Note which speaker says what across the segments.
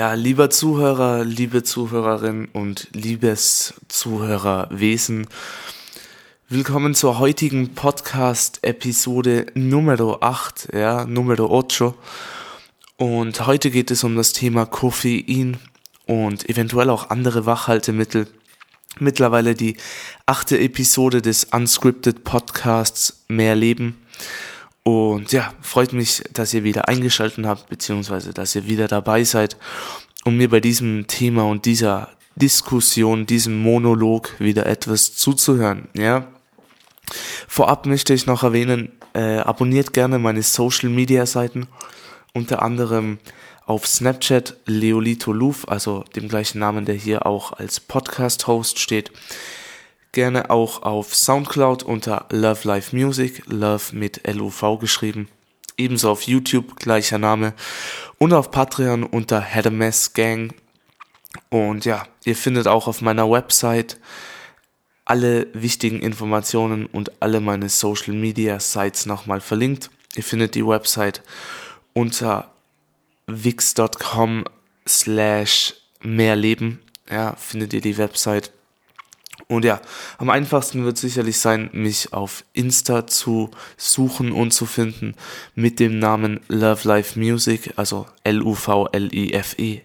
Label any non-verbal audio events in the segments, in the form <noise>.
Speaker 1: Ja, lieber Zuhörer, liebe Zuhörerin und liebes Zuhörerwesen, willkommen zur heutigen Podcast-Episode Numero 8, ja, Numero 8. Und heute geht es um das Thema Koffein und eventuell auch andere Wachhaltemittel. Mittlerweile die achte Episode des Unscripted Podcasts Mehr Leben. Und ja, freut mich, dass ihr wieder eingeschaltet habt, beziehungsweise dass ihr wieder dabei seid, um mir bei diesem Thema und dieser Diskussion, diesem Monolog wieder etwas zuzuhören. Ja. Vorab möchte ich noch erwähnen, äh, abonniert gerne meine Social Media Seiten, unter anderem auf Snapchat Leolito Luf, also dem gleichen Namen, der hier auch als Podcast-Host steht. Gerne auch auf Soundcloud unter Love Life Music, Love mit L-U-V geschrieben. Ebenso auf YouTube, gleicher Name. Und auf Patreon unter Mess Gang. Und ja, ihr findet auch auf meiner Website alle wichtigen Informationen und alle meine Social Media Sites nochmal verlinkt. Ihr findet die Website unter wix.com slash mehrleben. Ja, findet ihr die Website. Und ja, am einfachsten wird sicherlich sein, mich auf Insta zu suchen und zu finden mit dem Namen Love Life Music, also L-U-V-L-I-F-E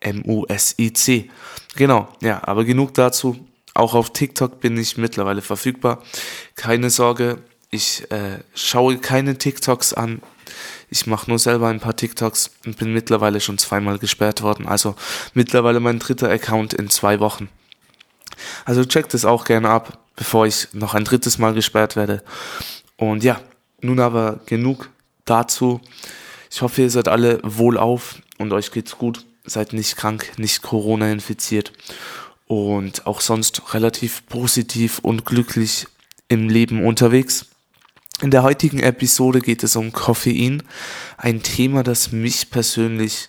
Speaker 1: M-U-S-I-C. Genau, ja, aber genug dazu. Auch auf TikTok bin ich mittlerweile verfügbar. Keine Sorge, ich äh, schaue keine TikToks an. Ich mache nur selber ein paar TikToks und bin mittlerweile schon zweimal gesperrt worden. Also mittlerweile mein dritter Account in zwei Wochen. Also checkt es auch gerne ab, bevor ich noch ein drittes Mal gesperrt werde. Und ja, nun aber genug dazu. Ich hoffe, ihr seid alle wohlauf und euch geht's gut. Seid nicht krank, nicht Corona infiziert und auch sonst relativ positiv und glücklich im Leben unterwegs. In der heutigen Episode geht es um Koffein, ein Thema, das mich persönlich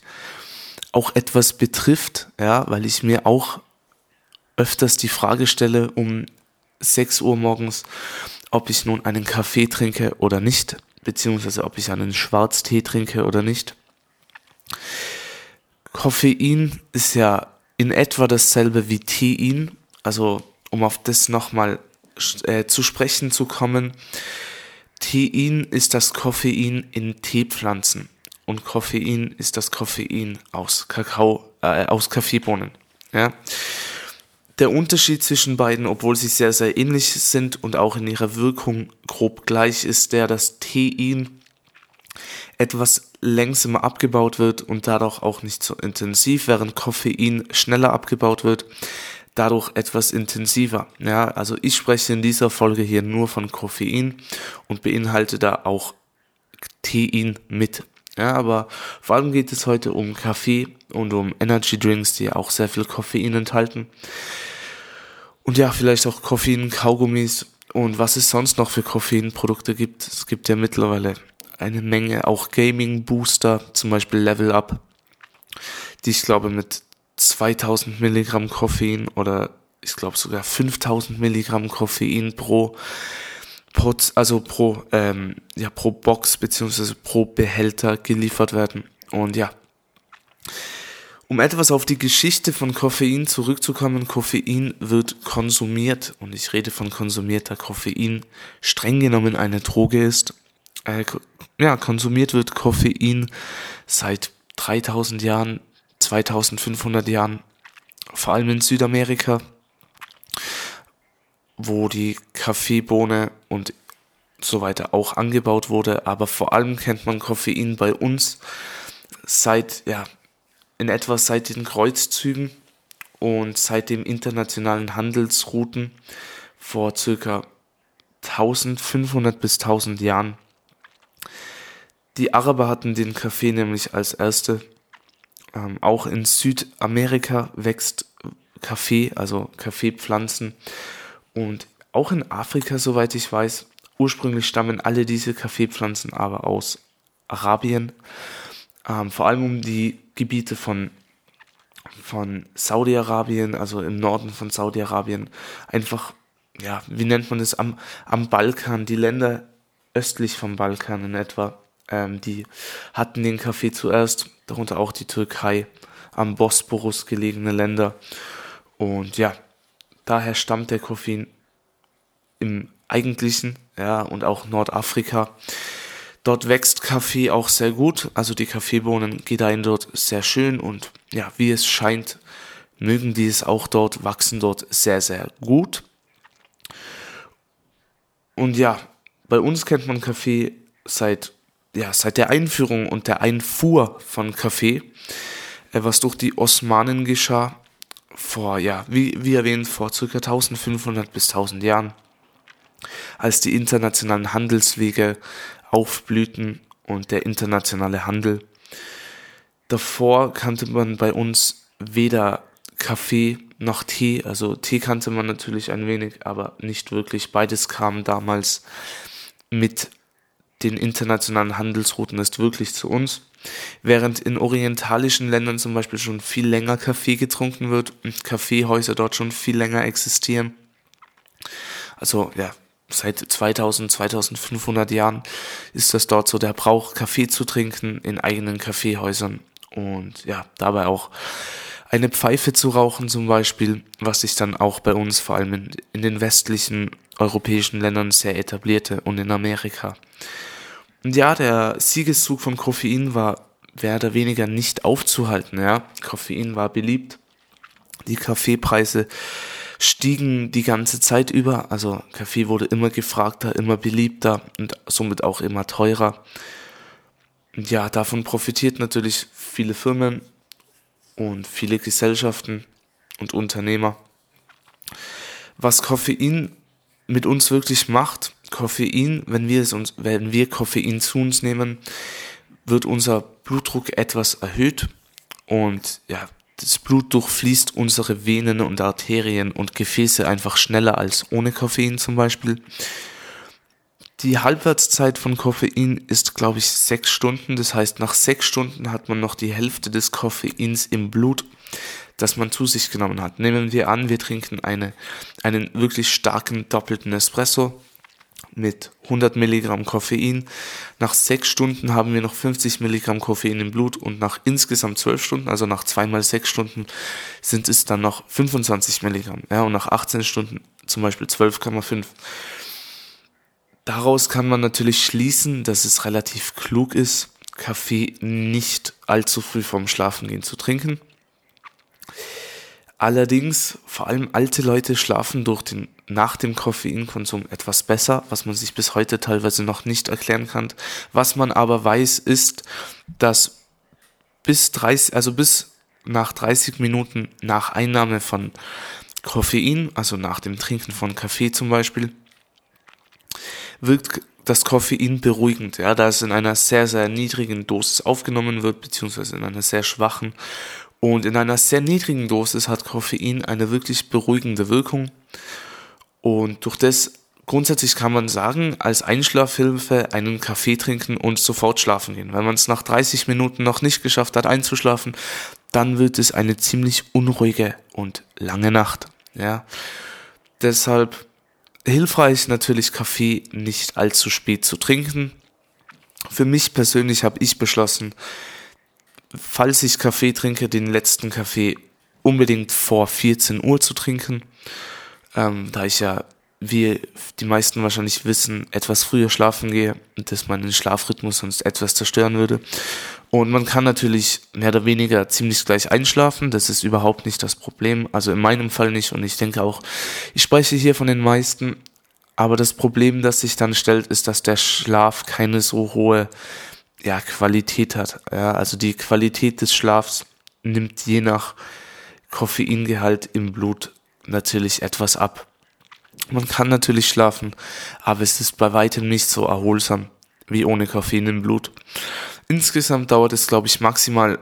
Speaker 1: auch etwas betrifft, ja, weil ich mir auch öfters die Frage stelle um 6 Uhr morgens, ob ich nun einen Kaffee trinke oder nicht, beziehungsweise ob ich einen Schwarztee trinke oder nicht. Koffein ist ja in etwa dasselbe wie Tein, also um auf das nochmal äh, zu sprechen zu kommen. Tein ist das Koffein in Teepflanzen und Koffein ist das Koffein aus Kakao, äh, aus Kaffeebohnen. Ja. Der Unterschied zwischen beiden, obwohl sie sehr, sehr ähnlich sind und auch in ihrer Wirkung grob gleich, ist der, dass Tein etwas langsamer abgebaut wird und dadurch auch nicht so intensiv, während Koffein schneller abgebaut wird, dadurch etwas intensiver. Ja, also ich spreche in dieser Folge hier nur von Koffein und beinhalte da auch Tein mit. Ja, aber vor allem geht es heute um Kaffee und um Energy Drinks, die auch sehr viel Koffein enthalten. Und ja, vielleicht auch Koffein, Kaugummis und was es sonst noch für Koffeinprodukte gibt. Es gibt ja mittlerweile eine Menge auch Gaming Booster, zum Beispiel Level Up, die ich glaube mit 2000 Milligramm Koffein oder ich glaube sogar 5000 Milligramm Koffein pro, pro also pro, ähm, ja, pro Box beziehungsweise pro Behälter geliefert werden. Und ja, um etwas auf die Geschichte von Koffein zurückzukommen, Koffein wird konsumiert und ich rede von konsumierter Koffein streng genommen eine Droge ist. Äh, ja, konsumiert wird Koffein seit 3000 Jahren, 2500 Jahren, vor allem in Südamerika, wo die Kaffeebohne und so weiter auch angebaut wurde, aber vor allem kennt man Koffein bei uns seit ja, in etwa seit den Kreuzzügen und seit den internationalen Handelsrouten vor circa 1500 bis 1000 Jahren. Die Araber hatten den Kaffee nämlich als erste. Ähm, auch in Südamerika wächst Kaffee, also Kaffeepflanzen. Und auch in Afrika, soweit ich weiß, ursprünglich stammen alle diese Kaffeepflanzen aber aus Arabien. Ähm, vor allem um die Gebiete von, von Saudi-Arabien, also im Norden von Saudi-Arabien, einfach, ja, wie nennt man das, am, am Balkan, die Länder östlich vom Balkan in etwa, ähm, die hatten den Kaffee zuerst, darunter auch die Türkei, am Bosporus gelegene Länder. Und ja, daher stammt der Koffein im eigentlichen, ja, und auch Nordafrika. Dort wächst Kaffee auch sehr gut, also die Kaffeebohnen gedeihen dort sehr schön und ja, wie es scheint, mögen die es auch dort, wachsen dort sehr, sehr gut. Und ja, bei uns kennt man Kaffee seit, ja, seit der Einführung und der Einfuhr von Kaffee, äh, was durch die Osmanen geschah, vor, ja, wie, wie erwähnt, vor circa 1500 bis 1000 Jahren, als die internationalen Handelswege aufblühten und der internationale Handel. Davor kannte man bei uns weder Kaffee noch Tee. Also Tee kannte man natürlich ein wenig, aber nicht wirklich. Beides kam damals mit den internationalen Handelsrouten ist wirklich zu uns. Während in orientalischen Ländern zum Beispiel schon viel länger Kaffee getrunken wird und Kaffeehäuser dort schon viel länger existieren. Also ja, seit 2000, 2500 Jahren ist das dort so der Brauch, Kaffee zu trinken in eigenen Kaffeehäusern und ja, dabei auch eine Pfeife zu rauchen zum Beispiel, was sich dann auch bei uns vor allem in, in den westlichen europäischen Ländern sehr etablierte und in Amerika. Und ja, der Siegeszug von Koffein war mehr oder weniger nicht aufzuhalten. Ja, Koffein war beliebt. Die Kaffeepreise stiegen die ganze Zeit über. Also Kaffee wurde immer gefragter, immer beliebter und somit auch immer teurer. Und ja, davon profitiert natürlich viele Firmen und viele Gesellschaften und Unternehmer. Was Koffein mit uns wirklich macht, Koffein, wenn wir es uns, wenn wir Koffein zu uns nehmen, wird unser Blutdruck etwas erhöht und ja, das Blut durchfließt unsere Venen und Arterien und Gefäße einfach schneller als ohne Koffein zum Beispiel. Die Halbwertszeit von Koffein ist, glaube ich, sechs Stunden. Das heißt, nach sechs Stunden hat man noch die Hälfte des Koffeins im Blut, das man zu sich genommen hat. Nehmen wir an, wir trinken eine, einen wirklich starken doppelten Espresso mit 100 Milligramm Koffein. Nach sechs Stunden haben wir noch 50 Milligramm Koffein im Blut und nach insgesamt zwölf Stunden, also nach zweimal sechs Stunden, sind es dann noch 25 Milligramm. Ja, und nach 18 Stunden zum Beispiel 12,5. Daraus kann man natürlich schließen, dass es relativ klug ist, Kaffee nicht allzu früh vorm Schlafengehen zu trinken. Allerdings, vor allem alte Leute schlafen durch den, nach dem Koffeinkonsum etwas besser, was man sich bis heute teilweise noch nicht erklären kann. Was man aber weiß, ist, dass bis 30, also bis nach 30 Minuten nach Einnahme von Koffein, also nach dem Trinken von Kaffee zum Beispiel, wirkt das Koffein beruhigend, ja, da es in einer sehr, sehr niedrigen Dosis aufgenommen wird, beziehungsweise in einer sehr schwachen. Und in einer sehr niedrigen Dosis hat Koffein eine wirklich beruhigende Wirkung. Und durch das grundsätzlich kann man sagen, als Einschlafhilfe einen Kaffee trinken und sofort schlafen gehen. Wenn man es nach 30 Minuten noch nicht geschafft hat einzuschlafen, dann wird es eine ziemlich unruhige und lange Nacht. Ja, deshalb hilfreich natürlich Kaffee nicht allzu spät zu trinken. Für mich persönlich habe ich beschlossen, falls ich Kaffee trinke, den letzten Kaffee unbedingt vor 14 Uhr zu trinken, ähm, da ich ja, wie die meisten wahrscheinlich wissen, etwas früher schlafen gehe und das meinen Schlafrhythmus sonst etwas zerstören würde. Und man kann natürlich mehr oder weniger ziemlich gleich einschlafen. Das ist überhaupt nicht das Problem. Also in meinem Fall nicht. Und ich denke auch, ich spreche hier von den meisten. Aber das Problem, das sich dann stellt, ist, dass der Schlaf keine so hohe ja, Qualität hat. Ja, also die Qualität des Schlafs nimmt je nach Koffeingehalt im Blut natürlich etwas ab. Man kann natürlich schlafen, aber es ist bei weitem nicht so erholsam wie ohne Koffein im Blut. Insgesamt dauert es, glaube ich, maximal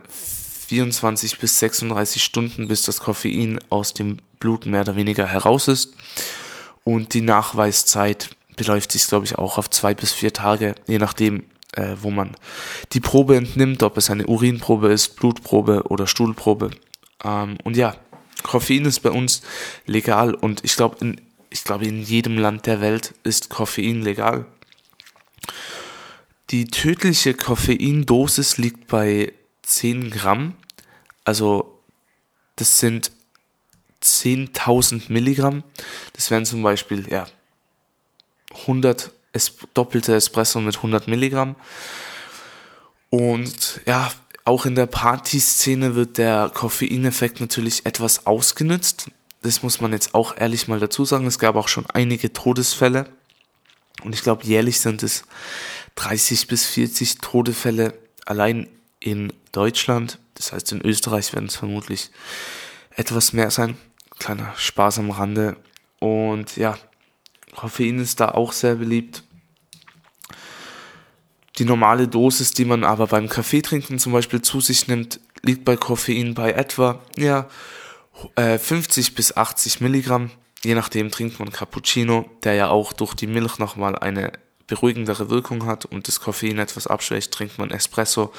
Speaker 1: 24 bis 36 Stunden, bis das Koffein aus dem Blut mehr oder weniger heraus ist. Und die Nachweiszeit beläuft sich, glaube ich, auch auf zwei bis vier Tage, je nachdem, äh, wo man die Probe entnimmt, ob es eine Urinprobe ist, Blutprobe oder Stuhlprobe. Ähm, und ja, Koffein ist bei uns legal und ich glaube, in, ich in jedem Land der Welt ist Koffein legal. Die tödliche Koffeindosis liegt bei 10 Gramm, Also das sind 10.000 Milligramm. Das wären zum Beispiel ja 100 es doppelte Espresso mit 100 Milligramm. Und ja, auch in der Partyszene wird der Koffeineffekt natürlich etwas ausgenützt. Das muss man jetzt auch ehrlich mal dazu sagen. Es gab auch schon einige Todesfälle. Und ich glaube, jährlich sind es 30 bis 40 Todesfälle allein in Deutschland. Das heißt, in Österreich werden es vermutlich etwas mehr sein. Kleiner Spaß am Rande. Und ja, Koffein ist da auch sehr beliebt. Die normale Dosis, die man aber beim Kaffeetrinken zum Beispiel zu sich nimmt, liegt bei Koffein bei etwa ja, 50 äh, bis 80 Milligramm. Je nachdem trinkt man Cappuccino, der ja auch durch die Milch nochmal eine beruhigendere Wirkung hat und das Koffein etwas abschwächt. Trinkt man Espresso,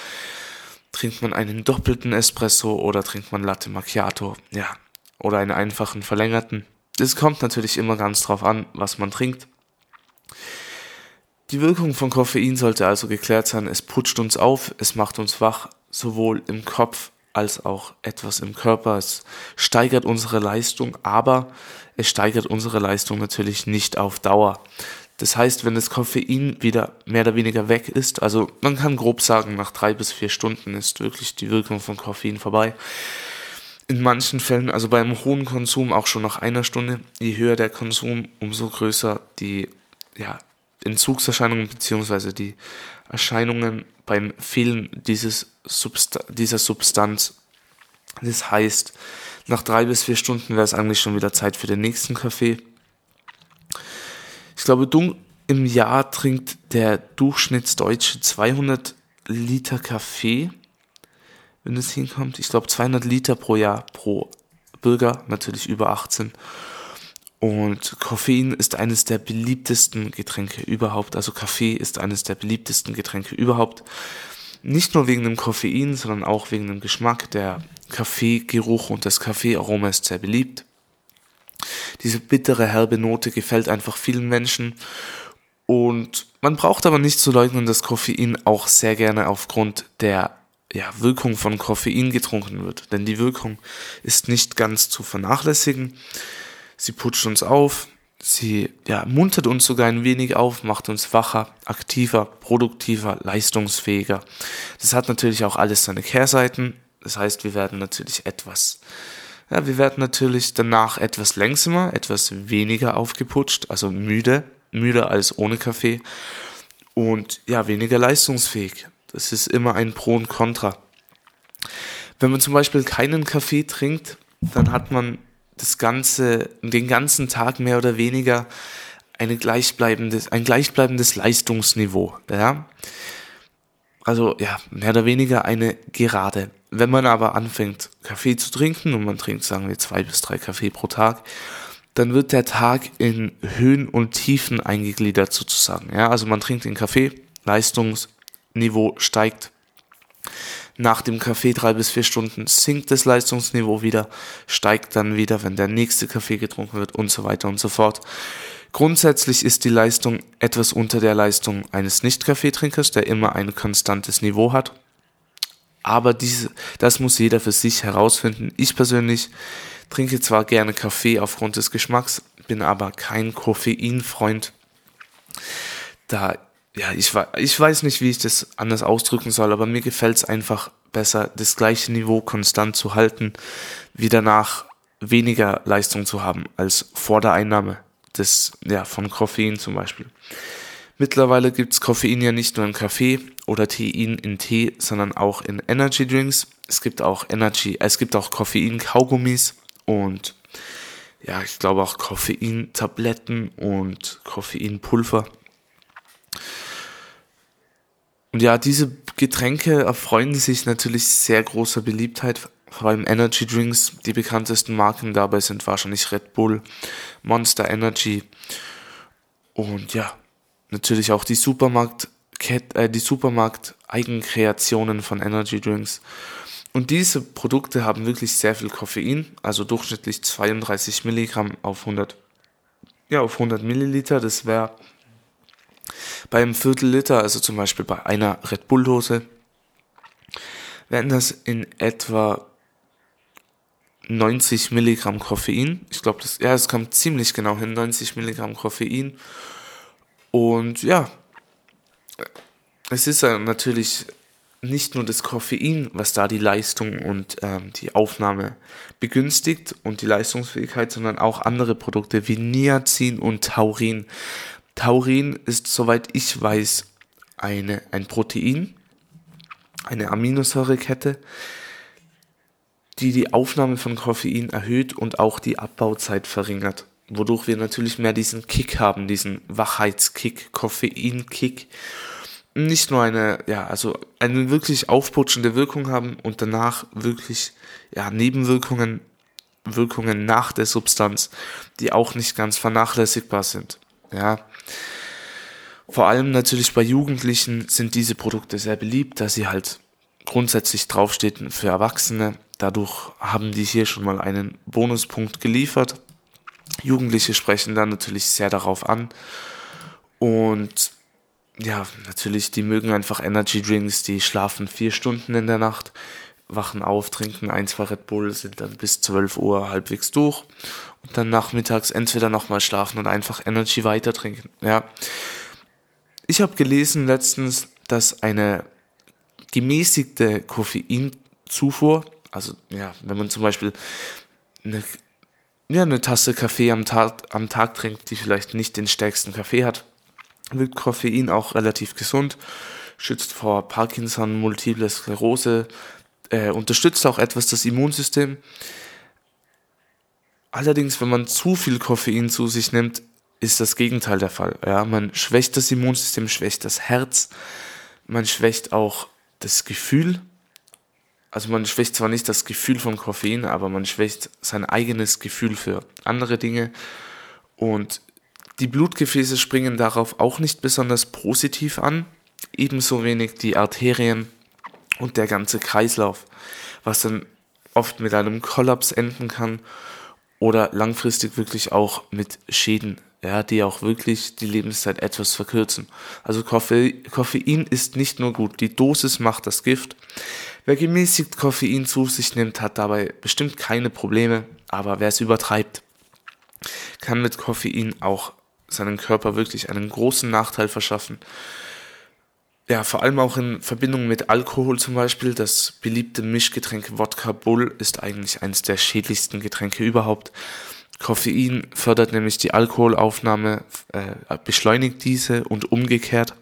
Speaker 1: trinkt man einen doppelten Espresso oder trinkt man Latte Macchiato, ja, oder einen einfachen verlängerten. Es kommt natürlich immer ganz drauf an, was man trinkt. Die Wirkung von Koffein sollte also geklärt sein. Es putscht uns auf, es macht uns wach, sowohl im Kopf als auch etwas im Körper. Es steigert unsere Leistung, aber es steigert unsere Leistung natürlich nicht auf Dauer. Das heißt, wenn das Koffein wieder mehr oder weniger weg ist, also man kann grob sagen, nach drei bis vier Stunden ist wirklich die Wirkung von Koffein vorbei in manchen Fällen, also beim hohen Konsum auch schon nach einer Stunde, je höher der Konsum, umso größer die ja, Entzugserscheinungen bzw. die Erscheinungen beim Fehlen dieses Substa dieser Substanz. Das heißt, nach drei bis vier Stunden wäre es eigentlich schon wieder Zeit für den nächsten Kaffee. Ich glaube, im Jahr trinkt der Durchschnittsdeutsche 200 Liter Kaffee wenn es hinkommt. Ich glaube 200 Liter pro Jahr pro Bürger, natürlich über 18. Und Koffein ist eines der beliebtesten Getränke überhaupt. Also Kaffee ist eines der beliebtesten Getränke überhaupt. Nicht nur wegen dem Koffein, sondern auch wegen dem Geschmack. Der Kaffeegeruch und das Kaffeearoma ist sehr beliebt. Diese bittere, herbe Note gefällt einfach vielen Menschen. Und man braucht aber nicht zu leugnen, dass Koffein auch sehr gerne aufgrund der ja, Wirkung von Koffein getrunken wird. Denn die Wirkung ist nicht ganz zu vernachlässigen. Sie putscht uns auf, sie ja, muntert uns sogar ein wenig auf, macht uns wacher, aktiver, produktiver, leistungsfähiger. Das hat natürlich auch alles seine Kehrseiten. Das heißt, wir werden natürlich etwas, ja, wir werden natürlich danach etwas längsamer, etwas weniger aufgeputscht, also müde, müder als ohne Kaffee und ja, weniger leistungsfähig. Das ist immer ein Pro und Contra. Wenn man zum Beispiel keinen Kaffee trinkt, dann hat man das ganze, den ganzen Tag mehr oder weniger eine gleichbleibendes, ein gleichbleibendes Leistungsniveau. Ja? Also ja, mehr oder weniger eine Gerade. Wenn man aber anfängt, Kaffee zu trinken und man trinkt, sagen wir, zwei bis drei Kaffee pro Tag, dann wird der Tag in Höhen und Tiefen eingegliedert sozusagen. Ja, also man trinkt den Kaffee, Leistungs, Niveau steigt. Nach dem Kaffee drei bis vier Stunden sinkt das Leistungsniveau wieder, steigt dann wieder, wenn der nächste Kaffee getrunken wird und so weiter und so fort. Grundsätzlich ist die Leistung etwas unter der Leistung eines Nicht-Kaffeetrinkers, der immer ein konstantes Niveau hat. Aber diese, das muss jeder für sich herausfinden. Ich persönlich trinke zwar gerne Kaffee aufgrund des Geschmacks, bin aber kein Koffeinfreund, da ja, ich, ich weiß nicht, wie ich das anders ausdrücken soll, aber mir gefällt es einfach besser, das gleiche Niveau konstant zu halten, wie danach weniger Leistung zu haben als vor der Einnahme des, ja, von Koffein zum Beispiel. Mittlerweile gibt's Koffein ja nicht nur in Kaffee oder Tein in Tee, sondern auch in Energy Drinks. Es gibt auch Energy, es gibt auch Koffein-Kaugummis und ja, ich glaube auch Koffein-Tabletten und Koffeinpulver. Und ja, diese Getränke erfreuen sich natürlich sehr großer Beliebtheit, vor allem Energy Drinks. Die bekanntesten Marken dabei sind wahrscheinlich Red Bull, Monster Energy und ja, natürlich auch die Supermarkt äh, die Supermarkt Eigenkreationen von Energy Drinks. Und diese Produkte haben wirklich sehr viel Koffein, also durchschnittlich 32 Milligramm auf 100, ja, auf 100 Milliliter. Das wäre beim Viertel Liter, also zum Beispiel bei einer Red Bull Dose, wären das in etwa 90 Milligramm Koffein. Ich glaube, das, ja, es kommt ziemlich genau hin, 90 Milligramm Koffein. Und ja, es ist natürlich nicht nur das Koffein, was da die Leistung und ähm, die Aufnahme begünstigt und die Leistungsfähigkeit, sondern auch andere Produkte wie Niacin und Taurin. Taurin ist, soweit ich weiß, eine, ein Protein, eine Aminosäurekette, die die Aufnahme von Koffein erhöht und auch die Abbauzeit verringert, wodurch wir natürlich mehr diesen Kick haben, diesen Wachheitskick, Koffeinkick nicht nur eine, ja, also eine wirklich aufputschende Wirkung haben und danach wirklich, ja, Nebenwirkungen, Wirkungen nach der Substanz, die auch nicht ganz vernachlässigbar sind, ja. Vor allem natürlich bei Jugendlichen sind diese Produkte sehr beliebt, da sie halt grundsätzlich draufstehen für Erwachsene. Dadurch haben die hier schon mal einen Bonuspunkt geliefert. Jugendliche sprechen dann natürlich sehr darauf an und ja, natürlich, die mögen einfach Energy Drinks, die schlafen vier Stunden in der Nacht, wachen auf, trinken ein, zwei Red Bull, sind dann bis 12 Uhr halbwegs durch und dann nachmittags entweder nochmal schlafen und einfach Energy weiter trinken. Ja. Ich habe gelesen letztens, dass eine gemäßigte Koffeinzufuhr, also ja, wenn man zum Beispiel eine, ja, eine Tasse Kaffee am Tag, am Tag trinkt, die vielleicht nicht den stärksten Kaffee hat, wirkt Koffein auch relativ gesund, schützt vor Parkinson, Multiple Sklerose, äh, unterstützt auch etwas das Immunsystem. Allerdings, wenn man zu viel Koffein zu sich nimmt, ist das Gegenteil der Fall. Ja, man schwächt das Immunsystem, schwächt das Herz, man schwächt auch das Gefühl. Also man schwächt zwar nicht das Gefühl von Koffein, aber man schwächt sein eigenes Gefühl für andere Dinge. Und die Blutgefäße springen darauf auch nicht besonders positiv an, ebenso wenig die Arterien und der ganze Kreislauf, was dann oft mit einem Kollaps enden kann oder langfristig wirklich auch mit Schäden, ja, die auch wirklich die Lebenszeit etwas verkürzen. Also Koffein, ist nicht nur gut, die Dosis macht das Gift. Wer gemäßigt Koffein zu sich nimmt, hat dabei bestimmt keine Probleme, aber wer es übertreibt, kann mit Koffein auch seinem Körper wirklich einen großen Nachteil verschaffen. Ja, vor allem auch in Verbindung mit Alkohol zum Beispiel. Das beliebte Mischgetränk Wodka Bull ist eigentlich eines der schädlichsten Getränke überhaupt. Koffein fördert nämlich die Alkoholaufnahme, äh, beschleunigt diese und umgekehrt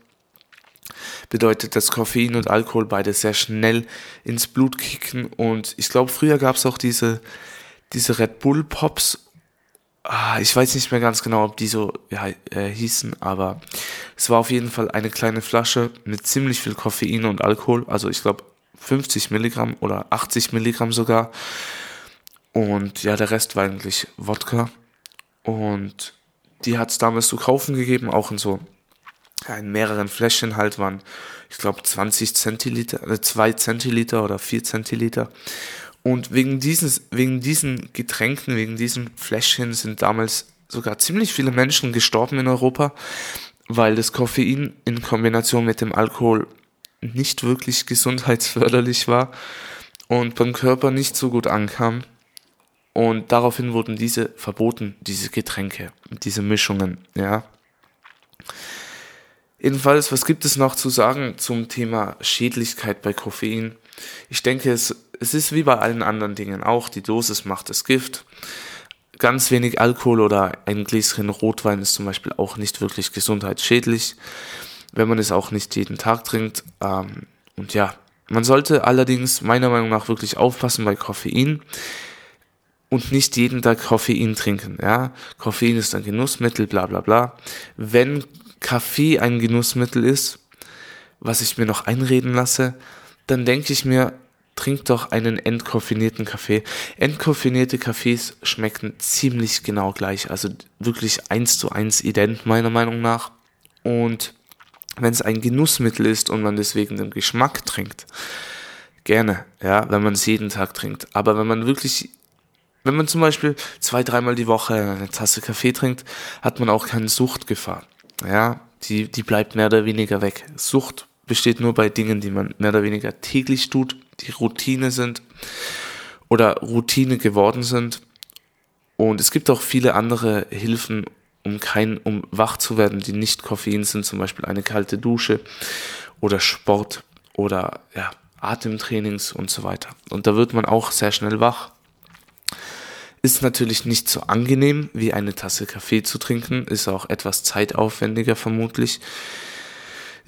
Speaker 1: bedeutet, dass Koffein und Alkohol beide sehr schnell ins Blut kicken und ich glaube, früher gab es auch diese, diese Red Bull Pops ich weiß nicht mehr ganz genau, ob die so äh, hießen, aber es war auf jeden Fall eine kleine Flasche mit ziemlich viel Koffein und Alkohol, also ich glaube 50 Milligramm oder 80 Milligramm sogar. Und ja, der Rest war eigentlich Wodka. Und die hat es damals zu kaufen gegeben, auch in so ja, in mehreren Fläschchen halt waren, ich glaube 20 Zentiliter, äh, 2 Zentiliter oder 4 Zentiliter. Und wegen, dieses, wegen diesen Getränken, wegen diesen Fläschchen sind damals sogar ziemlich viele Menschen gestorben in Europa, weil das Koffein in Kombination mit dem Alkohol nicht wirklich gesundheitsförderlich war und beim Körper nicht so gut ankam. Und daraufhin wurden diese verboten, diese Getränke, diese Mischungen, ja. Jedenfalls, was gibt es noch zu sagen zum Thema Schädlichkeit bei Koffein? Ich denke, es es ist wie bei allen anderen Dingen auch, die Dosis macht das Gift. Ganz wenig Alkohol oder ein Gläschen Rotwein ist zum Beispiel auch nicht wirklich gesundheitsschädlich, wenn man es auch nicht jeden Tag trinkt. Ähm, und ja, man sollte allerdings meiner Meinung nach wirklich aufpassen bei Koffein und nicht jeden Tag Koffein trinken. Ja, Koffein ist ein Genussmittel, bla bla bla. Wenn Kaffee ein Genussmittel ist, was ich mir noch einreden lasse, dann denke ich mir, trink doch einen entkoffinierten Kaffee. Entkoffinierte Kaffees schmecken ziemlich genau gleich, also wirklich eins zu eins ident meiner Meinung nach. Und wenn es ein Genussmittel ist und man deswegen den Geschmack trinkt, gerne, ja, wenn man es jeden Tag trinkt. Aber wenn man wirklich, wenn man zum Beispiel zwei, dreimal die Woche eine Tasse Kaffee trinkt, hat man auch keine Suchtgefahr. Ja, die, die bleibt mehr oder weniger weg. Sucht besteht nur bei Dingen, die man mehr oder weniger täglich tut, die Routine sind. oder Routine geworden sind. Und es gibt auch viele andere Hilfen, um kein, um wach zu werden, die nicht Koffein sind, zum Beispiel eine kalte Dusche oder Sport oder ja, Atemtrainings und so weiter. Und da wird man auch sehr schnell wach. Ist natürlich nicht so angenehm wie eine Tasse Kaffee zu trinken, ist auch etwas zeitaufwendiger vermutlich.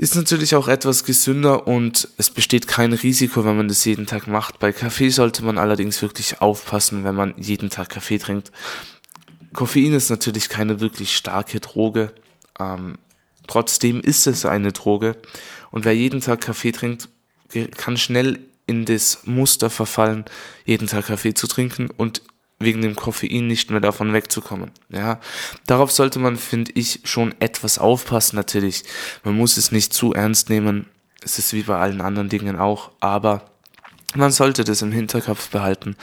Speaker 1: Ist natürlich auch etwas gesünder und es besteht kein Risiko, wenn man das jeden Tag macht. Bei Kaffee sollte man allerdings wirklich aufpassen, wenn man jeden Tag Kaffee trinkt. Koffein ist natürlich keine wirklich starke Droge. Ähm, trotzdem ist es eine Droge. Und wer jeden Tag Kaffee trinkt, kann schnell in das Muster verfallen, jeden Tag Kaffee zu trinken und wegen dem Koffein nicht mehr davon wegzukommen. Ja, darauf sollte man, finde ich, schon etwas aufpassen. Natürlich, man muss es nicht zu ernst nehmen. Es ist wie bei allen anderen Dingen auch, aber man sollte das im Hinterkopf behalten,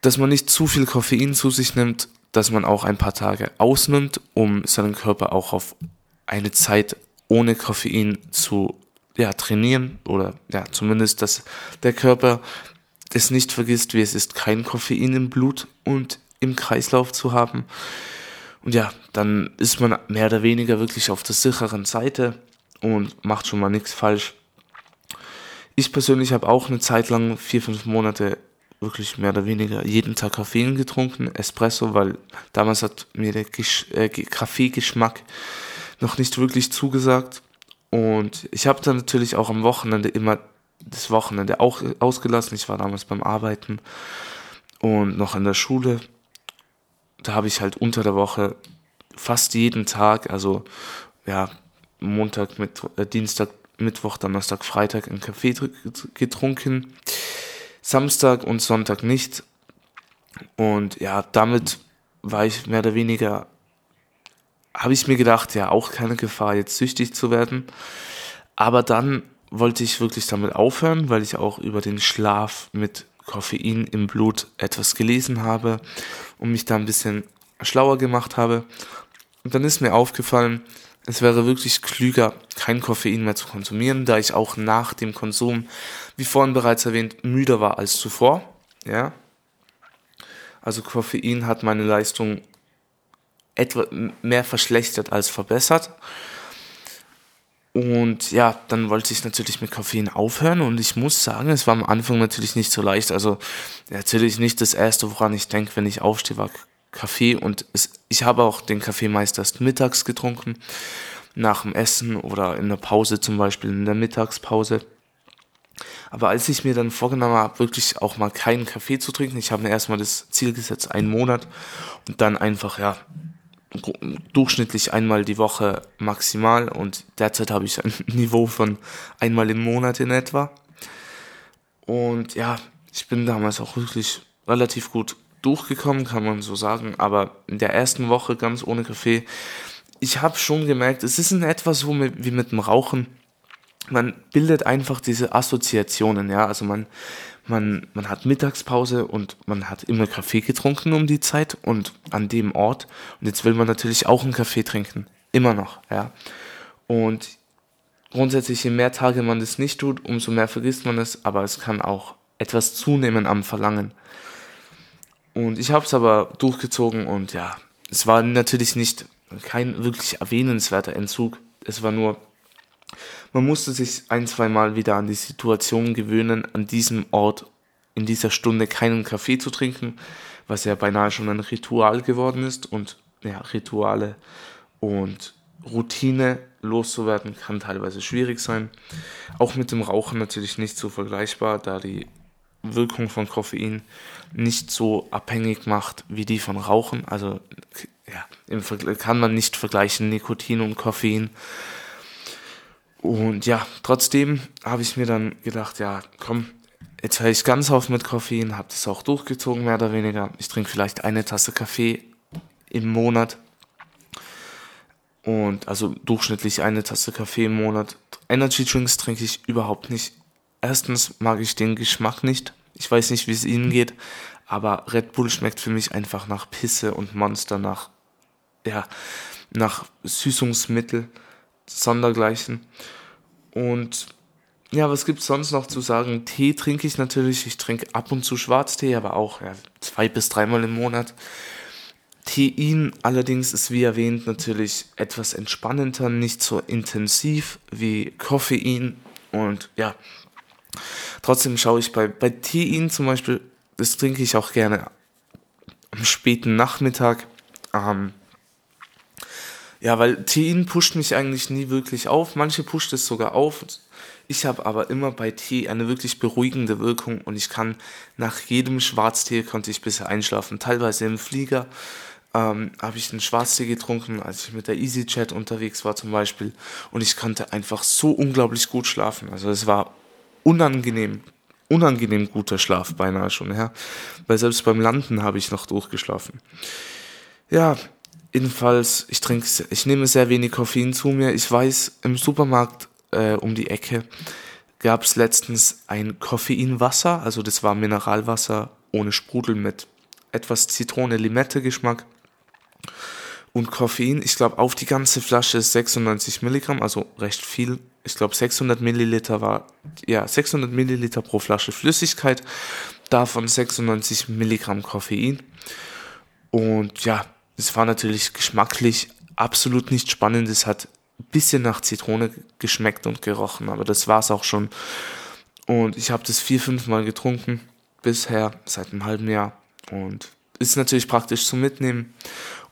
Speaker 1: dass man nicht zu viel Koffein zu sich nimmt, dass man auch ein paar Tage ausnimmt, um seinen Körper auch auf eine Zeit ohne Koffein zu ja, trainieren oder ja, zumindest, dass der Körper es nicht vergisst, wie es ist, kein Koffein im Blut und im Kreislauf zu haben. Und ja, dann ist man mehr oder weniger wirklich auf der sicheren Seite und macht schon mal nichts falsch. Ich persönlich habe auch eine Zeit lang, vier, fünf Monate, wirklich mehr oder weniger jeden Tag Koffein getrunken, Espresso, weil damals hat mir der Gesch äh, Kaffeegeschmack noch nicht wirklich zugesagt. Und ich habe dann natürlich auch am Wochenende immer das Wochenende auch ausgelassen. Ich war damals beim Arbeiten und noch in der Schule. Da habe ich halt unter der Woche fast jeden Tag, also ja, Montag, mit, äh, Dienstag, Mittwoch, Donnerstag, Freitag einen Kaffee getrunken. Samstag und Sonntag nicht. Und ja, damit war ich mehr oder weniger, habe ich mir gedacht, ja, auch keine Gefahr, jetzt süchtig zu werden. Aber dann wollte ich wirklich damit aufhören, weil ich auch über den Schlaf mit Koffein im Blut etwas gelesen habe und mich da ein bisschen schlauer gemacht habe. Und dann ist mir aufgefallen, es wäre wirklich klüger, kein Koffein mehr zu konsumieren, da ich auch nach dem Konsum, wie vorhin bereits erwähnt, müder war als zuvor. Ja. Also Koffein hat meine Leistung etwa mehr verschlechtert als verbessert. Und ja, dann wollte ich natürlich mit Koffein aufhören und ich muss sagen, es war am Anfang natürlich nicht so leicht. Also natürlich nicht das Erste, woran ich denke, wenn ich aufstehe, war Kaffee und es, ich habe auch den Kaffee meist erst mittags getrunken, nach dem Essen oder in der Pause zum Beispiel, in der Mittagspause. Aber als ich mir dann vorgenommen habe, wirklich auch mal keinen Kaffee zu trinken, ich habe mir erstmal das Ziel gesetzt, einen Monat und dann einfach, ja, durchschnittlich einmal die Woche maximal und derzeit habe ich ein <laughs> Niveau von einmal im Monat in etwa. Und ja, ich bin damals auch wirklich relativ gut durchgekommen, kann man so sagen, aber in der ersten Woche ganz ohne Kaffee, ich habe schon gemerkt, es ist in etwa so wie mit dem Rauchen. Man bildet einfach diese Assoziationen, ja, also man, man, man hat Mittagspause und man hat immer Kaffee getrunken um die Zeit und an dem Ort. Und jetzt will man natürlich auch einen Kaffee trinken. Immer noch, ja. Und grundsätzlich, je mehr Tage man das nicht tut, umso mehr vergisst man es, aber es kann auch etwas zunehmen am Verlangen. Und ich habe es aber durchgezogen und ja, es war natürlich nicht kein wirklich erwähnenswerter Entzug. Es war nur man musste sich ein, zwei Mal wieder an die Situation gewöhnen, an diesem Ort in dieser Stunde keinen Kaffee zu trinken, was ja beinahe schon ein Ritual geworden ist und ja, Rituale und Routine loszuwerden kann teilweise schwierig sein. Auch mit dem Rauchen natürlich nicht so vergleichbar, da die Wirkung von Koffein nicht so abhängig macht wie die von Rauchen. Also ja, kann man nicht vergleichen Nikotin und Koffein. Und ja, trotzdem habe ich mir dann gedacht, ja, komm, jetzt höre ich ganz auf mit Koffein, habe das auch durchgezogen, mehr oder weniger. Ich trinke vielleicht eine Tasse Kaffee im Monat. Und also durchschnittlich eine Tasse Kaffee im Monat. Energy Drinks trinke ich überhaupt nicht. Erstens mag ich den Geschmack nicht. Ich weiß nicht, wie es Ihnen geht, aber Red Bull schmeckt für mich einfach nach Pisse und Monster, nach, ja, nach Süßungsmittel. Sondergleichen. Und ja, was gibt es sonst noch zu sagen? Tee trinke ich natürlich. Ich trinke ab und zu Schwarztee, aber auch ja, zwei bis dreimal im Monat. Tein allerdings ist wie erwähnt natürlich etwas entspannender, nicht so intensiv wie Koffein. Und ja, trotzdem schaue ich bei, bei Tein zum Beispiel, das trinke ich auch gerne am späten Nachmittag. Ähm, ja, weil Tein pusht mich eigentlich nie wirklich auf. Manche pusht es sogar auf. Ich habe aber immer bei Tee eine wirklich beruhigende Wirkung und ich kann nach jedem Schwarztee konnte ich bisher einschlafen. Teilweise im Flieger ähm, habe ich einen Schwarztee getrunken, als ich mit der EasyChat unterwegs war zum Beispiel und ich konnte einfach so unglaublich gut schlafen. Also es war unangenehm, unangenehm guter Schlaf beinahe schon, ja. Weil selbst beim Landen habe ich noch durchgeschlafen. Ja, jedenfalls, ich trinke, ich nehme sehr wenig Koffein zu mir. Ich weiß, im Supermarkt äh, um die Ecke gab es letztens ein Koffeinwasser, also das war Mineralwasser ohne Sprudel mit etwas Zitrone-Limette-Geschmack und Koffein. Ich glaube, auf die ganze Flasche ist 96 Milligramm, also recht viel. Ich glaube, 600 Milliliter war, ja, 600 Milliliter pro Flasche Flüssigkeit, davon 96 Milligramm Koffein. Und ja, es war natürlich geschmacklich absolut nicht spannend. Es hat bisschen nach Zitrone geschmeckt und gerochen, aber das war's auch schon. Und ich habe das vier, fünf Mal getrunken bisher, seit einem halben Jahr. Und ist natürlich praktisch zum Mitnehmen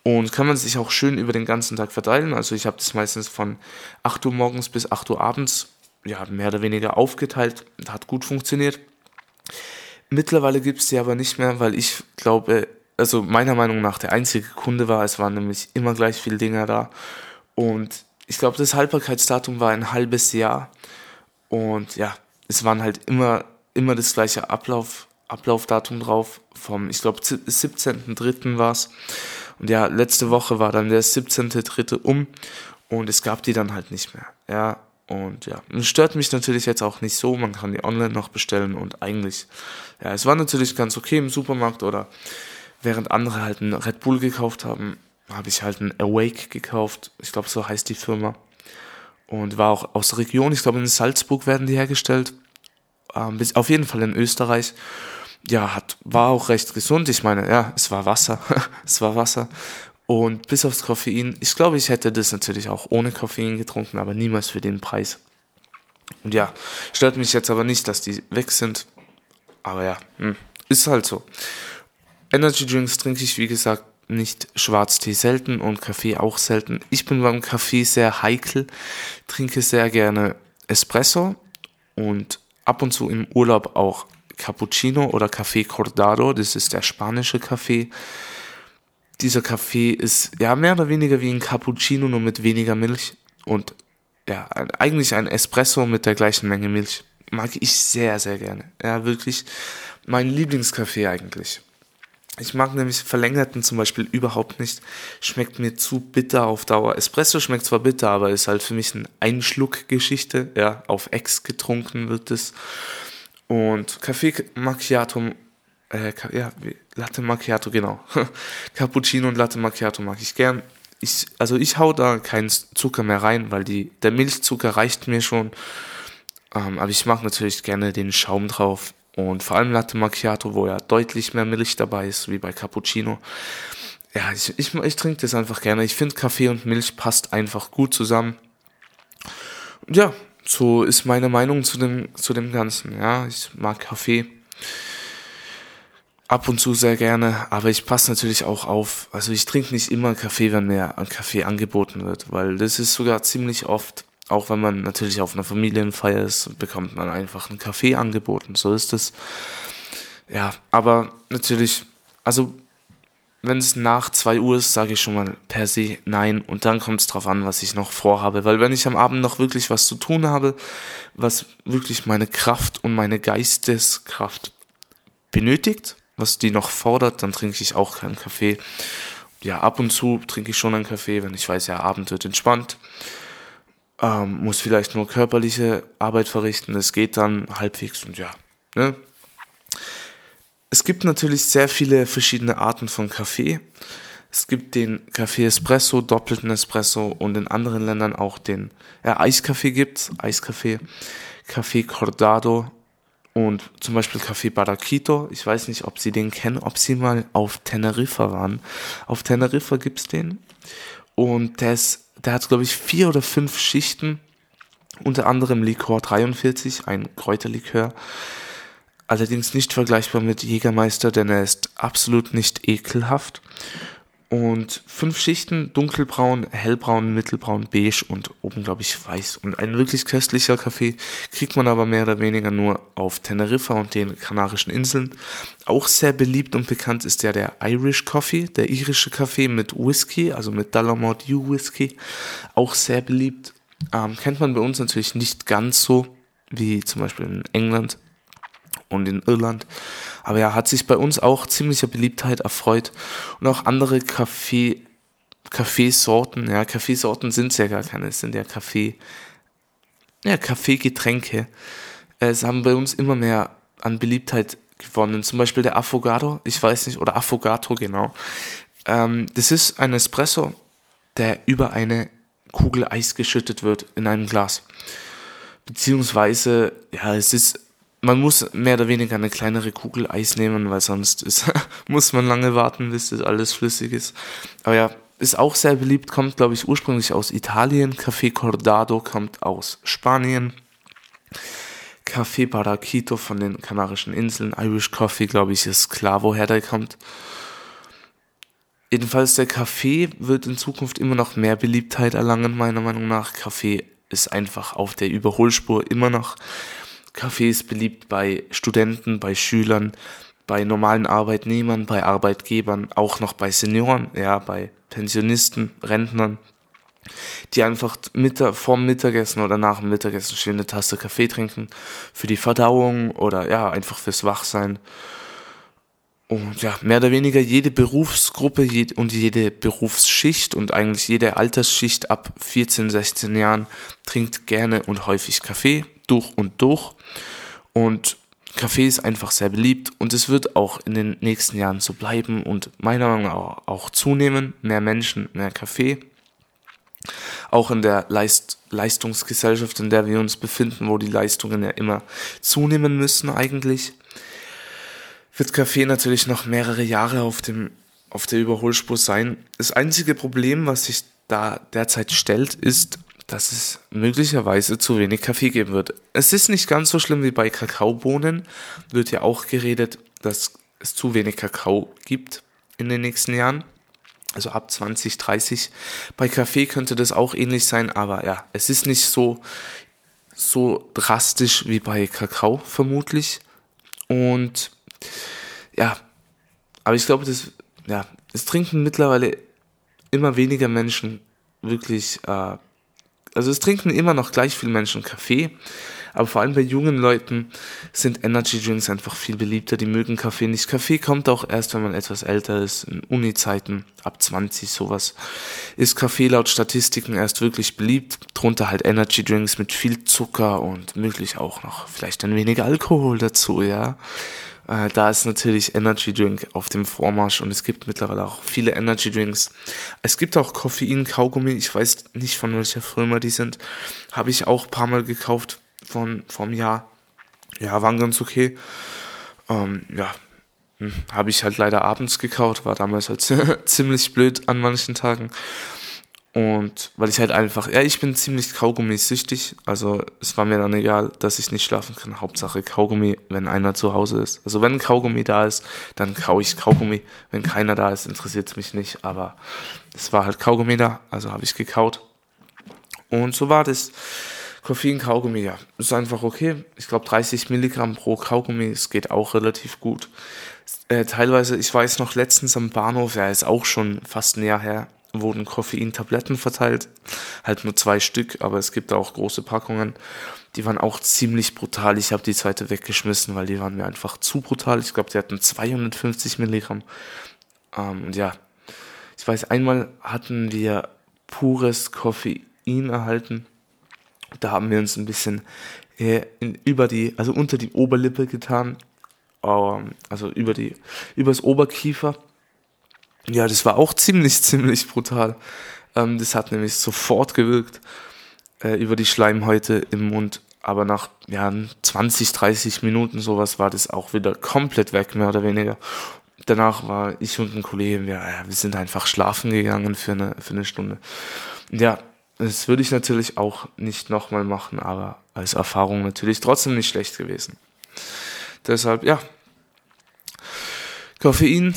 Speaker 1: und kann man sich auch schön über den ganzen Tag verteilen. Also ich habe das meistens von 8 Uhr morgens bis 8 Uhr abends, ja, mehr oder weniger aufgeteilt. Hat gut funktioniert. Mittlerweile gibt es die aber nicht mehr, weil ich glaube, also meiner Meinung nach der einzige Kunde war. Es waren nämlich immer gleich viele Dinger da. Und ich glaube, das Haltbarkeitsdatum war ein halbes Jahr. Und ja, es waren halt immer, immer das gleiche Ablauf, Ablaufdatum drauf. Vom, ich glaube, 17.03. war es. Und ja, letzte Woche war dann der 17.03. um und es gab die dann halt nicht mehr. Ja, und ja, das stört mich natürlich jetzt auch nicht so. Man kann die online noch bestellen und eigentlich, ja, es war natürlich ganz okay im Supermarkt oder während andere halt einen Red Bull gekauft haben, habe ich halt ein Awake gekauft. Ich glaube, so heißt die Firma. Und war auch aus der Region. Ich glaube, in Salzburg werden die hergestellt. Ähm, bis, auf jeden Fall in Österreich. Ja, hat, war auch recht gesund. Ich meine, ja, es war Wasser. <laughs> es war Wasser. Und bis aufs Koffein. Ich glaube, ich hätte das natürlich auch ohne Koffein getrunken, aber niemals für den Preis. Und ja, stört mich jetzt aber nicht, dass die weg sind. Aber ja, hm, ist halt so. Energy Drinks trinke ich, wie gesagt, nicht Schwarztee selten und Kaffee auch selten. Ich bin beim Kaffee sehr heikel, trinke sehr gerne Espresso und ab und zu im Urlaub auch Cappuccino oder Café Cordado, das ist der spanische Kaffee. Dieser Kaffee ist ja mehr oder weniger wie ein Cappuccino, nur mit weniger Milch und ja, eigentlich ein Espresso mit der gleichen Menge Milch. Mag ich sehr, sehr gerne. Ja, wirklich mein Lieblingskaffee eigentlich. Ich mag nämlich verlängerten zum Beispiel überhaupt nicht. Schmeckt mir zu bitter auf Dauer. Espresso schmeckt zwar bitter, aber ist halt für mich eine Einschluckgeschichte. Ja, auf Ex getrunken wird es. Und Kaffee Macchiato, äh, ja, Latte Macchiato, genau. <laughs> Cappuccino und Latte Macchiato mag ich gern. Ich, also ich hau da keinen Zucker mehr rein, weil die, der Milchzucker reicht mir schon. Ähm, aber ich mag natürlich gerne den Schaum drauf und vor allem Latte Macchiato, wo ja deutlich mehr Milch dabei ist, wie bei Cappuccino. Ja, ich, ich, ich trinke das einfach gerne. Ich finde Kaffee und Milch passt einfach gut zusammen. Ja, so ist meine Meinung zu dem, zu dem Ganzen. Ja, ich mag Kaffee ab und zu sehr gerne, aber ich passe natürlich auch auf. Also ich trinke nicht immer Kaffee, wenn mir ein Kaffee angeboten wird, weil das ist sogar ziemlich oft auch wenn man natürlich auf einer Familienfeier ist, bekommt man einfach einen Kaffee angeboten. So ist es. Ja, aber natürlich, also wenn es nach 2 Uhr ist, sage ich schon mal per se nein. Und dann kommt es drauf an, was ich noch vorhabe. Weil wenn ich am Abend noch wirklich was zu tun habe, was wirklich meine Kraft und meine Geisteskraft benötigt, was die noch fordert, dann trinke ich auch keinen Kaffee. Ja, ab und zu trinke ich schon einen Kaffee, wenn ich weiß, ja, Abend wird entspannt ähm, muss vielleicht nur körperliche Arbeit verrichten, das geht dann halbwegs und ja. Ne? Es gibt natürlich sehr viele verschiedene Arten von Kaffee. Es gibt den Kaffee Espresso, doppelten Espresso und in anderen Ländern auch den ja, Eiskaffee gibt Eiskaffee. Café Cordado und zum Beispiel Café Baraquito. Ich weiß nicht, ob Sie den kennen, ob Sie mal auf Teneriffa waren. Auf Teneriffa gibt's den. Und der, ist, der hat, glaube ich, vier oder fünf Schichten. Unter anderem Likor 43, ein Kräuterlikör. Allerdings nicht vergleichbar mit Jägermeister, denn er ist absolut nicht ekelhaft und fünf Schichten, dunkelbraun, hellbraun, mittelbraun, beige und oben, glaube ich, weiß. Und ein wirklich köstlicher Kaffee kriegt man aber mehr oder weniger nur auf Teneriffa und den Kanarischen Inseln. Auch sehr beliebt und bekannt ist ja der Irish Coffee, der irische Kaffee mit Whisky, also mit Dallamort U Whisky. Auch sehr beliebt. Ähm, kennt man bei uns natürlich nicht ganz so wie zum Beispiel in England und in Irland. Aber ja, hat sich bei uns auch ziemlicher Beliebtheit erfreut. Und auch andere Kaffee, Kaffeesorten, ja, Kaffeesorten sind es ja gar keine, es sind ja Kaffee, ja, Kaffeegetränke. Es haben bei uns immer mehr an Beliebtheit gewonnen. Zum Beispiel der Affogato, ich weiß nicht, oder Affogato, genau. Ähm, das ist ein Espresso, der über eine Kugel Eis geschüttet wird in einem Glas. Beziehungsweise, ja, es ist man muss mehr oder weniger eine kleinere Kugel Eis nehmen, weil sonst ist, <laughs> muss man lange warten, bis das alles flüssig ist. Aber ja, ist auch sehr beliebt, kommt glaube ich ursprünglich aus Italien. Café Cordado kommt aus Spanien. Café Baraquito von den Kanarischen Inseln. Irish Coffee, glaube ich, ist klar, woher der kommt. Jedenfalls der Kaffee wird in Zukunft immer noch mehr Beliebtheit erlangen, meiner Meinung nach. Kaffee ist einfach auf der Überholspur immer noch. Kaffee ist beliebt bei Studenten, bei Schülern, bei normalen Arbeitnehmern, bei Arbeitgebern, auch noch bei Senioren, ja, bei Pensionisten, Rentnern, die einfach mit, vorm Mittagessen oder nach dem Mittagessen schön eine Tasse Kaffee trinken, für die Verdauung oder ja, einfach fürs Wachsein. Und ja, mehr oder weniger jede Berufsgruppe und jede Berufsschicht und eigentlich jede Altersschicht ab 14, 16 Jahren trinkt gerne und häufig Kaffee durch und durch. Und Kaffee ist einfach sehr beliebt und es wird auch in den nächsten Jahren so bleiben und meiner Meinung nach auch zunehmen. Mehr Menschen, mehr Kaffee. Auch in der Leist Leistungsgesellschaft, in der wir uns befinden, wo die Leistungen ja immer zunehmen müssen eigentlich, wird Kaffee natürlich noch mehrere Jahre auf, dem, auf der Überholspur sein. Das einzige Problem, was sich da derzeit stellt, ist, dass es möglicherweise zu wenig Kaffee geben wird. Es ist nicht ganz so schlimm wie bei Kakaobohnen. Wird ja auch geredet, dass es zu wenig Kakao gibt in den nächsten Jahren. Also ab 2030. Bei Kaffee könnte das auch ähnlich sein, aber ja, es ist nicht so, so drastisch wie bei Kakao vermutlich. Und ja, aber ich glaube, das, ja, es trinken mittlerweile immer weniger Menschen wirklich äh, also es trinken immer noch gleich viele Menschen Kaffee, aber vor allem bei jungen Leuten sind Energy Drinks einfach viel beliebter. Die mögen Kaffee nicht. Kaffee kommt auch erst, wenn man etwas älter ist, in Uni-Zeiten, ab 20 sowas. Ist Kaffee laut Statistiken erst wirklich beliebt. Drunter halt Energy Drinks mit viel Zucker und möglich auch noch vielleicht ein wenig Alkohol dazu, ja. Äh, da ist natürlich Energy Drink auf dem Vormarsch und es gibt mittlerweile auch viele Energy Drinks. Es gibt auch Koffein, Kaugummi, ich weiß nicht von welcher Firma die sind. Habe ich auch ein paar Mal gekauft von vom Jahr. Ja, waren ganz okay. Ähm, ja, hm, habe ich halt leider abends gekauft, war damals halt <laughs> ziemlich blöd an manchen Tagen. Und weil ich halt einfach, ja, ich bin ziemlich Kaugummi-süchtig. Also es war mir dann egal, dass ich nicht schlafen kann. Hauptsache Kaugummi, wenn einer zu Hause ist. Also wenn Kaugummi da ist, dann kau ich Kaugummi. Wenn keiner da ist, interessiert es mich nicht. Aber es war halt Kaugummi da, also habe ich gekaut. Und so war das. Koffein, Kaugummi, ja, ist einfach okay. Ich glaube 30 Milligramm pro Kaugummi, es geht auch relativ gut. Äh, teilweise, ich weiß noch letztens am Bahnhof, ja, ist auch schon fast näher her, wurden Koffeintabletten verteilt. Halt nur zwei Stück, aber es gibt auch große Packungen. Die waren auch ziemlich brutal. Ich habe die zweite weggeschmissen, weil die waren mir einfach zu brutal. Ich glaube, die hatten 250 Milligramm. Ähm, und ja, ich weiß, einmal hatten wir pures Koffein erhalten. Da haben wir uns ein bisschen äh, in, über die, also unter die Oberlippe getan. Ähm, also über die, übers Oberkiefer ja, das war auch ziemlich, <laughs> ziemlich brutal. Ähm, das hat nämlich sofort gewirkt äh, über die Schleimhäute im Mund. Aber nach ja, 20, 30 Minuten sowas war das auch wieder komplett weg, mehr oder weniger. Danach war ich und ein Kollege, wir, ja, wir sind einfach schlafen gegangen für eine, für eine Stunde. Ja, das würde ich natürlich auch nicht nochmal machen, aber als Erfahrung natürlich trotzdem nicht schlecht gewesen. Deshalb, ja. Koffein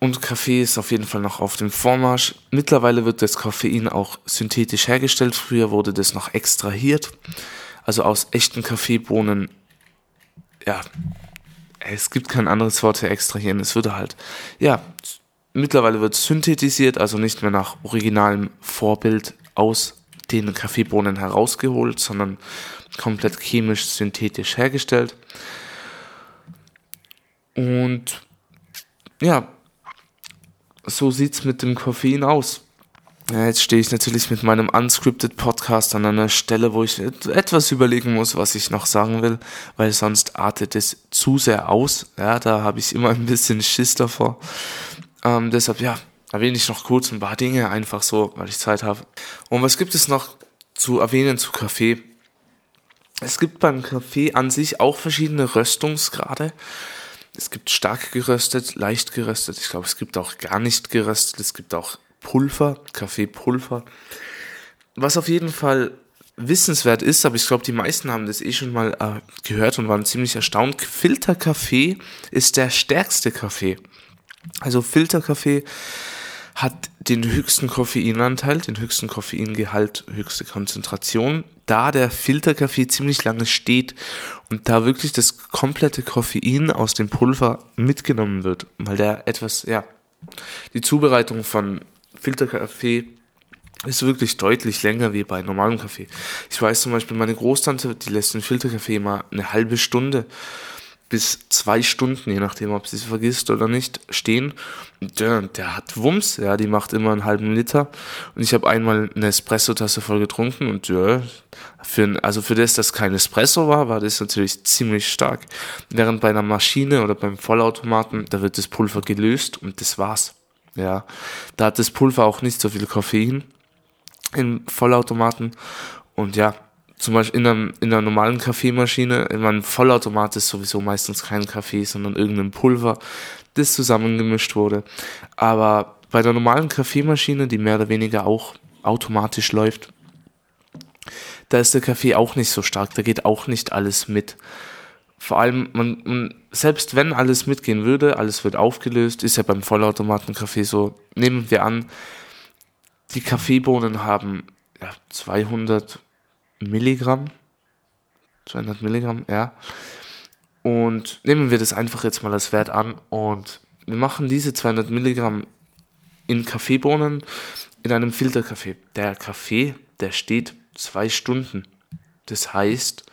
Speaker 1: und Kaffee ist auf jeden Fall noch auf dem Vormarsch. Mittlerweile wird das Koffein auch synthetisch hergestellt. Früher wurde das noch extrahiert. Also aus echten Kaffeebohnen. Ja, es gibt kein anderes Wort für extrahieren. Es würde halt, ja, mittlerweile wird synthetisiert, also nicht mehr nach originalem Vorbild aus den Kaffeebohnen herausgeholt, sondern komplett chemisch synthetisch hergestellt. Und ja, so sieht es mit dem Koffein aus. Ja, jetzt stehe ich natürlich mit meinem unscripted Podcast an einer Stelle, wo ich etwas überlegen muss, was ich noch sagen will, weil sonst artet es zu sehr aus. Ja, da habe ich immer ein bisschen Schiss davor. Ähm, deshalb, ja, erwähne ich noch kurz ein paar Dinge, einfach so, weil ich Zeit habe. Und was gibt es noch zu erwähnen zu Kaffee? Es gibt beim Kaffee an sich auch verschiedene Röstungsgrade. Es gibt stark geröstet, leicht geröstet. Ich glaube, es gibt auch gar nicht geröstet. Es gibt auch Pulver, Kaffeepulver. Was auf jeden Fall wissenswert ist, aber ich glaube, die meisten haben das eh schon mal äh, gehört und waren ziemlich erstaunt. Filterkaffee ist der stärkste Kaffee. Also Filterkaffee hat den höchsten Koffeinanteil, den höchsten Koffeingehalt, höchste Konzentration, da der Filterkaffee ziemlich lange steht und da wirklich das komplette Koffein aus dem Pulver mitgenommen wird, weil der etwas, ja, die Zubereitung von Filterkaffee ist wirklich deutlich länger wie bei normalem Kaffee. Ich weiß zum Beispiel, meine Großtante, die lässt den Filterkaffee immer eine halbe Stunde bis zwei Stunden, je nachdem, ob sie es vergisst oder nicht, stehen. Der, der hat Wumms, ja, die macht immer einen halben Liter. Und ich habe einmal eine Espresso-Tasse voll getrunken und ja, für, also für das, dass kein Espresso war, war das natürlich ziemlich stark. Während bei einer Maschine oder beim Vollautomaten, da wird das Pulver gelöst und das war's. Ja, da hat das Pulver auch nicht so viel Koffein im Vollautomaten. Und ja, zum Beispiel in einer, in einer normalen Kaffeemaschine, in einem Vollautomat ist sowieso meistens kein Kaffee, sondern irgendein Pulver, das zusammengemischt wurde. Aber bei der normalen Kaffeemaschine, die mehr oder weniger auch automatisch läuft, da ist der Kaffee auch nicht so stark, da geht auch nicht alles mit. Vor allem, man, man, selbst wenn alles mitgehen würde, alles wird aufgelöst, ist ja beim Vollautomaten-Kaffee so, nehmen wir an, die Kaffeebohnen haben ja, 200 Milligramm. 200 Milligramm, ja. Und nehmen wir das einfach jetzt mal als Wert an und wir machen diese 200 Milligramm in Kaffeebohnen in einem Filterkaffee. Der Kaffee, der steht zwei Stunden. Das heißt,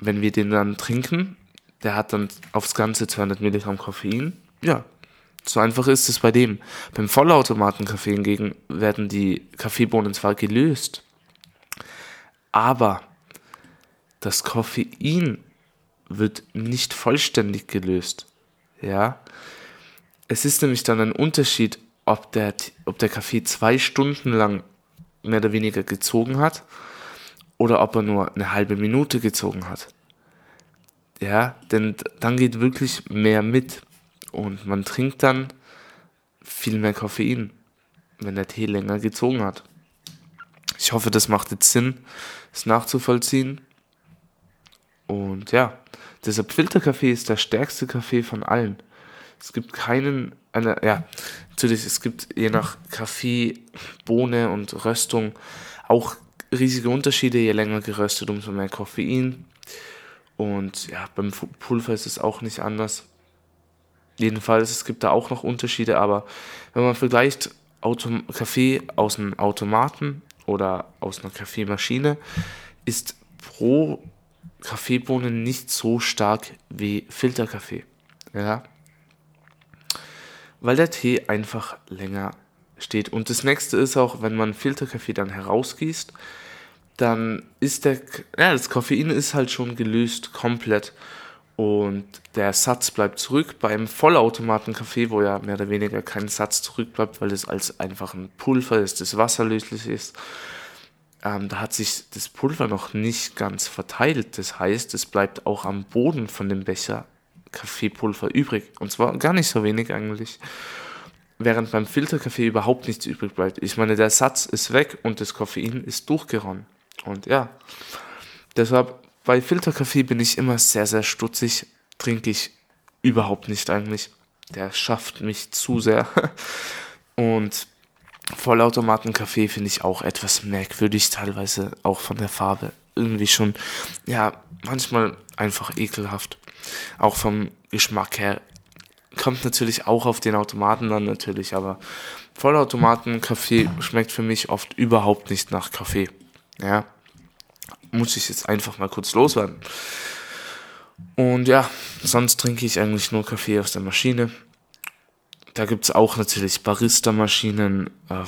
Speaker 1: wenn wir den dann trinken, der hat dann aufs Ganze 200 Milligramm Koffein. Ja, so einfach ist es bei dem. Beim Vollautomatenkaffee hingegen werden die Kaffeebohnen zwar gelöst, aber das Koffein wird nicht vollständig gelöst. Ja, es ist nämlich dann ein Unterschied, ob der, ob der Kaffee zwei Stunden lang mehr oder weniger gezogen hat oder ob er nur eine halbe Minute gezogen hat. Ja, denn dann geht wirklich mehr mit und man trinkt dann viel mehr Koffein, wenn der Tee länger gezogen hat. Ich hoffe, das macht jetzt Sinn, es nachzuvollziehen. Und ja, deshalb Filterkaffee ist der stärkste Kaffee von allen. Es gibt keinen, eine, ja, natürlich, es gibt je nach Kaffee, Bohne und Röstung auch riesige Unterschiede. Je länger geröstet, umso mehr Koffein. Und ja, beim Pulver ist es auch nicht anders. Jedenfalls, es gibt da auch noch Unterschiede, aber wenn man vergleicht Autom Kaffee aus einem Automaten oder aus einer Kaffeemaschine ist pro Kaffeebohne nicht so stark wie Filterkaffee. Ja. Weil der Tee einfach länger steht. Und das nächste ist auch, wenn man Filterkaffee dann herausgießt, dann ist der, ja, das Koffein ist halt schon gelöst komplett und der Satz bleibt zurück. Beim Vollautomatenkaffee, wo ja mehr oder weniger kein Satz zurückbleibt, weil es als einfach ein Pulver ist, das wasserlöslich ist, ähm, da hat sich das Pulver noch nicht ganz verteilt. Das heißt, es bleibt auch am Boden von dem Becher Kaffeepulver übrig. Und zwar gar nicht so wenig eigentlich. Während beim Filterkaffee überhaupt nichts übrig bleibt. Ich meine, der Satz ist weg und das Koffein ist durchgeronnen. Und ja, deshalb bei Filterkaffee bin ich immer sehr, sehr stutzig. Trinke ich überhaupt nicht eigentlich. Der schafft mich zu sehr. <laughs> Und Vollautomatenkaffee finde ich auch etwas merkwürdig, teilweise auch von der Farbe. Irgendwie schon, ja, manchmal einfach ekelhaft. Auch vom Geschmack her. Kommt natürlich auch auf den Automaten dann natürlich, aber Vollautomatenkaffee schmeckt für mich oft überhaupt nicht nach Kaffee. Ja, muss ich jetzt einfach mal kurz loswerden. Und ja, sonst trinke ich eigentlich nur Kaffee aus der Maschine. Da gibt es auch natürlich Barista-Maschinen, äh,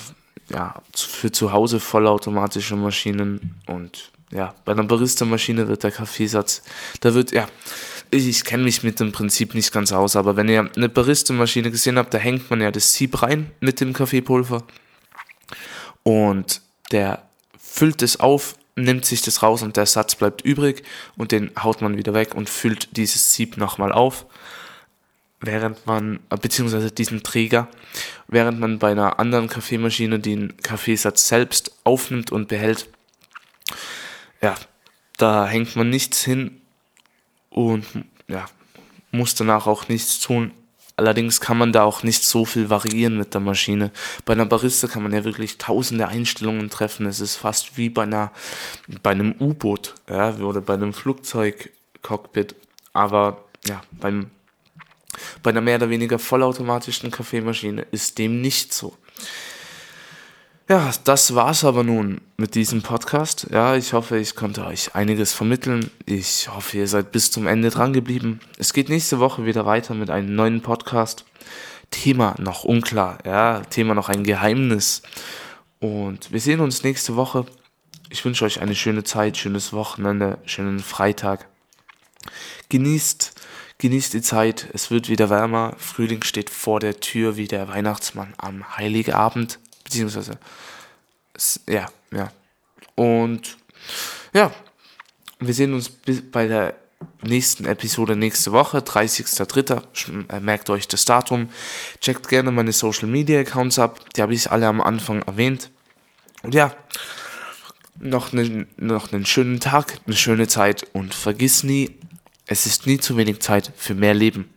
Speaker 1: ja, für zu Hause vollautomatische Maschinen und ja, bei einer Barista-Maschine wird der Kaffeesatz, da wird, ja, ich, ich kenne mich mit dem Prinzip nicht ganz aus, aber wenn ihr eine Barista-Maschine gesehen habt, da hängt man ja das Sieb rein mit dem Kaffeepulver und der füllt es auf, nimmt sich das raus und der Satz bleibt übrig und den haut man wieder weg und füllt dieses Sieb nochmal auf während man, beziehungsweise diesen Träger, während man bei einer anderen Kaffeemaschine den Kaffeesatz selbst aufnimmt und behält. Ja, da hängt man nichts hin und ja, muss danach auch nichts tun. Allerdings kann man da auch nicht so viel variieren mit der Maschine. Bei einer Barista kann man ja wirklich tausende Einstellungen treffen. Es ist fast wie bei einer, bei einem U-Boot, ja, oder bei einem Flugzeugcockpit. Aber ja, beim bei einer mehr oder weniger vollautomatischen Kaffeemaschine ist dem nicht so. Ja, das war's aber nun mit diesem Podcast. Ja, ich hoffe, ich konnte euch einiges vermitteln. Ich hoffe, ihr seid bis zum Ende dran geblieben. Es geht nächste Woche wieder weiter mit einem neuen Podcast. Thema noch unklar, ja, Thema noch ein Geheimnis. Und wir sehen uns nächste Woche. Ich wünsche euch eine schöne Zeit, schönes Wochenende, schönen Freitag. Genießt Genießt die Zeit, es wird wieder wärmer, Frühling steht vor der Tür wie der Weihnachtsmann am Heiligabend, beziehungsweise, ja, ja. Und ja, wir sehen uns bei der nächsten Episode nächste Woche, 30.03. Äh, merkt euch das Datum. Checkt gerne meine Social Media Accounts ab, die habe ich alle am Anfang erwähnt. Und ja, noch einen, noch einen schönen Tag, eine schöne Zeit und vergiss nie, es ist nie zu wenig Zeit für mehr Leben.